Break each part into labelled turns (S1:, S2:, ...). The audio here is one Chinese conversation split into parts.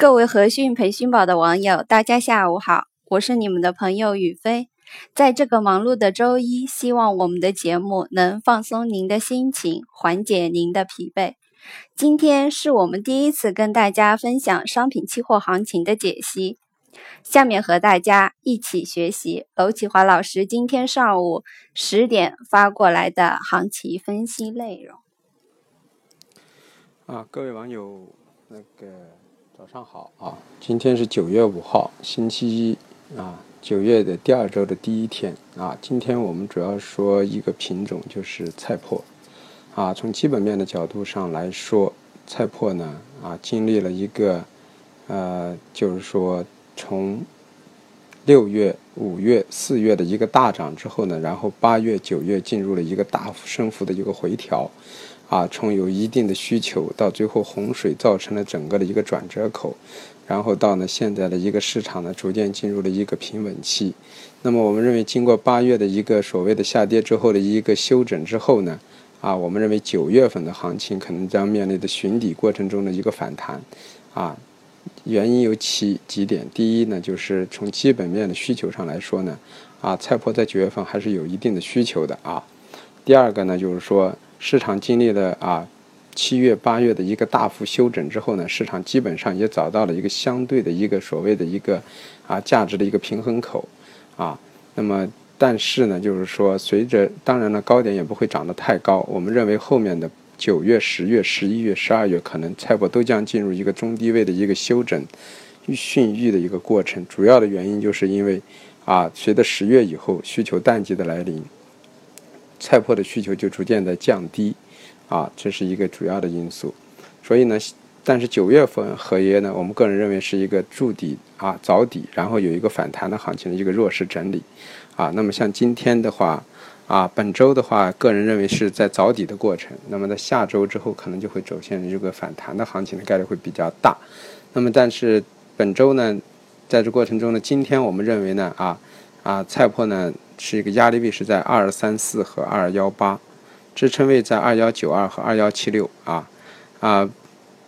S1: 各位和讯培训宝的网友，大家下午好，我是你们的朋友雨飞。在这个忙碌的周一，希望我们的节目能放松您的心情，缓解您的疲惫。今天是我们第一次跟大家分享商品期货行情的解析，下面和大家一起学习娄启华老师今天上午十点发过来的行情分析内容。
S2: 啊，各位网友，那个。早上好啊！今天是九月五号，星期一啊，九月的第二周的第一天啊。今天我们主要说一个品种，就是菜粕啊。从基本面的角度上来说，菜粕呢啊，经历了一个呃，就是说从六月、五月、四月的一个大涨之后呢，然后八月、九月进入了一个大幅升幅的一个回调。啊，从有一定的需求到最后洪水造成了整个的一个转折口，然后到呢现在的一个市场呢逐渐进入了一个平稳期。那么我们认为，经过八月的一个所谓的下跌之后的一个休整之后呢，啊，我们认为九月份的行情可能将面临的寻底过程中的一个反弹。啊，原因有几几点，第一呢，就是从基本面的需求上来说呢，啊，菜粕在九月份还是有一定的需求的啊。第二个呢，就是说。市场经历了啊七月八月的一个大幅休整之后呢，市场基本上也找到了一个相对的一个所谓的一个啊价值的一个平衡口啊。那么但是呢，就是说随着当然了高点也不会涨得太高，我们认为后面的九月、十月、十一月、十二月可能菜粕都将进入一个中低位的一个休整、训育的一个过程。主要的原因就是因为啊随着十月以后需求淡季的来临。菜粕的需求就逐渐在降低，啊，这是一个主要的因素。所以呢，但是九月份合约呢，我们个人认为是一个筑底啊、凿底，然后有一个反弹的行情的一个弱势整理，啊，那么像今天的话，啊，本周的话，个人认为是在凿底的过程。那么在下周之后，可能就会走向一个反弹的行情的概率会比较大。那么但是本周呢，在这过程中呢，今天我们认为呢，啊，啊，菜粕呢。是一个压力位是在二三四和二幺八，支撑位在二幺九二和二幺七六啊啊，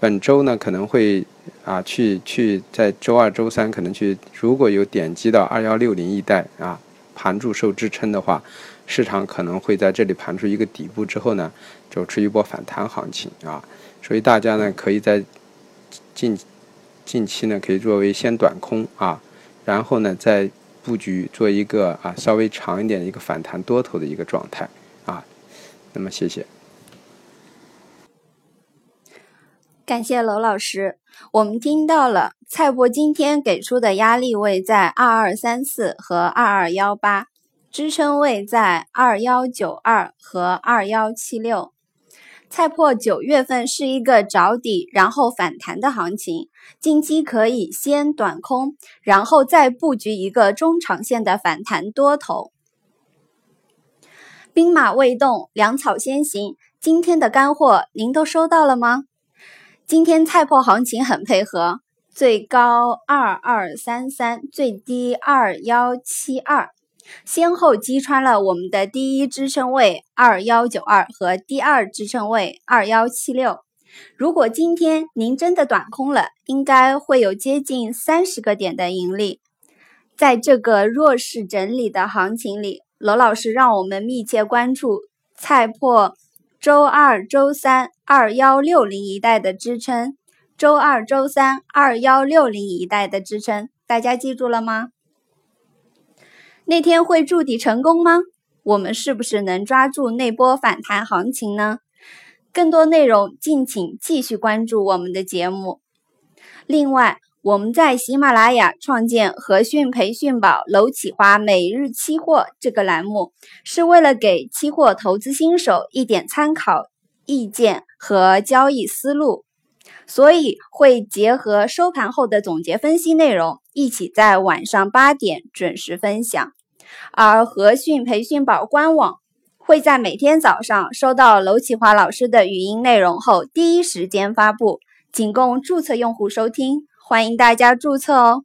S2: 本周呢可能会啊去去在周二、周三可能去，如果有点击到二幺六零一带啊盘柱受支撑的话，市场可能会在这里盘出一个底部之后呢，走出一波反弹行情啊，所以大家呢可以在近近期呢可以作为先短空啊，然后呢再。布局做一个啊稍微长一点的一个反弹多头的一个状态啊，那么谢谢，
S1: 感谢娄老师。我们听到了蔡博今天给出的压力位在二二三四和二二幺八，支撑位在二幺九二和二幺七六。菜粕九月份是一个找底然后反弹的行情，近期可以先短空，然后再布局一个中长线的反弹多头。兵马未动，粮草先行。今天的干货您都收到了吗？今天菜粕行情很配合，最高二二三三，最低二幺七二。先后击穿了我们的第一支撑位二幺九二和第二支撑位二幺七六。如果今天您真的短空了，应该会有接近三十个点的盈利。在这个弱势整理的行情里，罗老师让我们密切关注菜粕周二、周三二幺六零一带的支撑，周二、周三二幺六零一带的支撑，大家记住了吗？那天会筑底成功吗？我们是不是能抓住那波反弹行情呢？更多内容敬请继续关注我们的节目。另外，我们在喜马拉雅创建和讯培训宝娄启华每日期货这个栏目，是为了给期货投资新手一点参考意见和交易思路，所以会结合收盘后的总结分析内容。一起在晚上八点准时分享，而和讯培训宝官网会在每天早上收到娄启华老师的语音内容后第一时间发布，仅供注册用户收听，欢迎大家注册哦。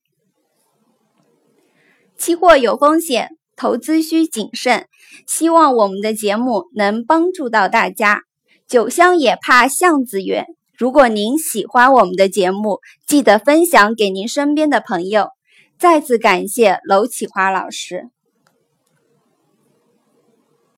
S1: 期货有风险，投资需谨慎，希望我们的节目能帮助到大家。酒香也怕巷子远。如果您喜欢我们的节目，记得分享给您身边的朋友。再次感谢娄启华老师。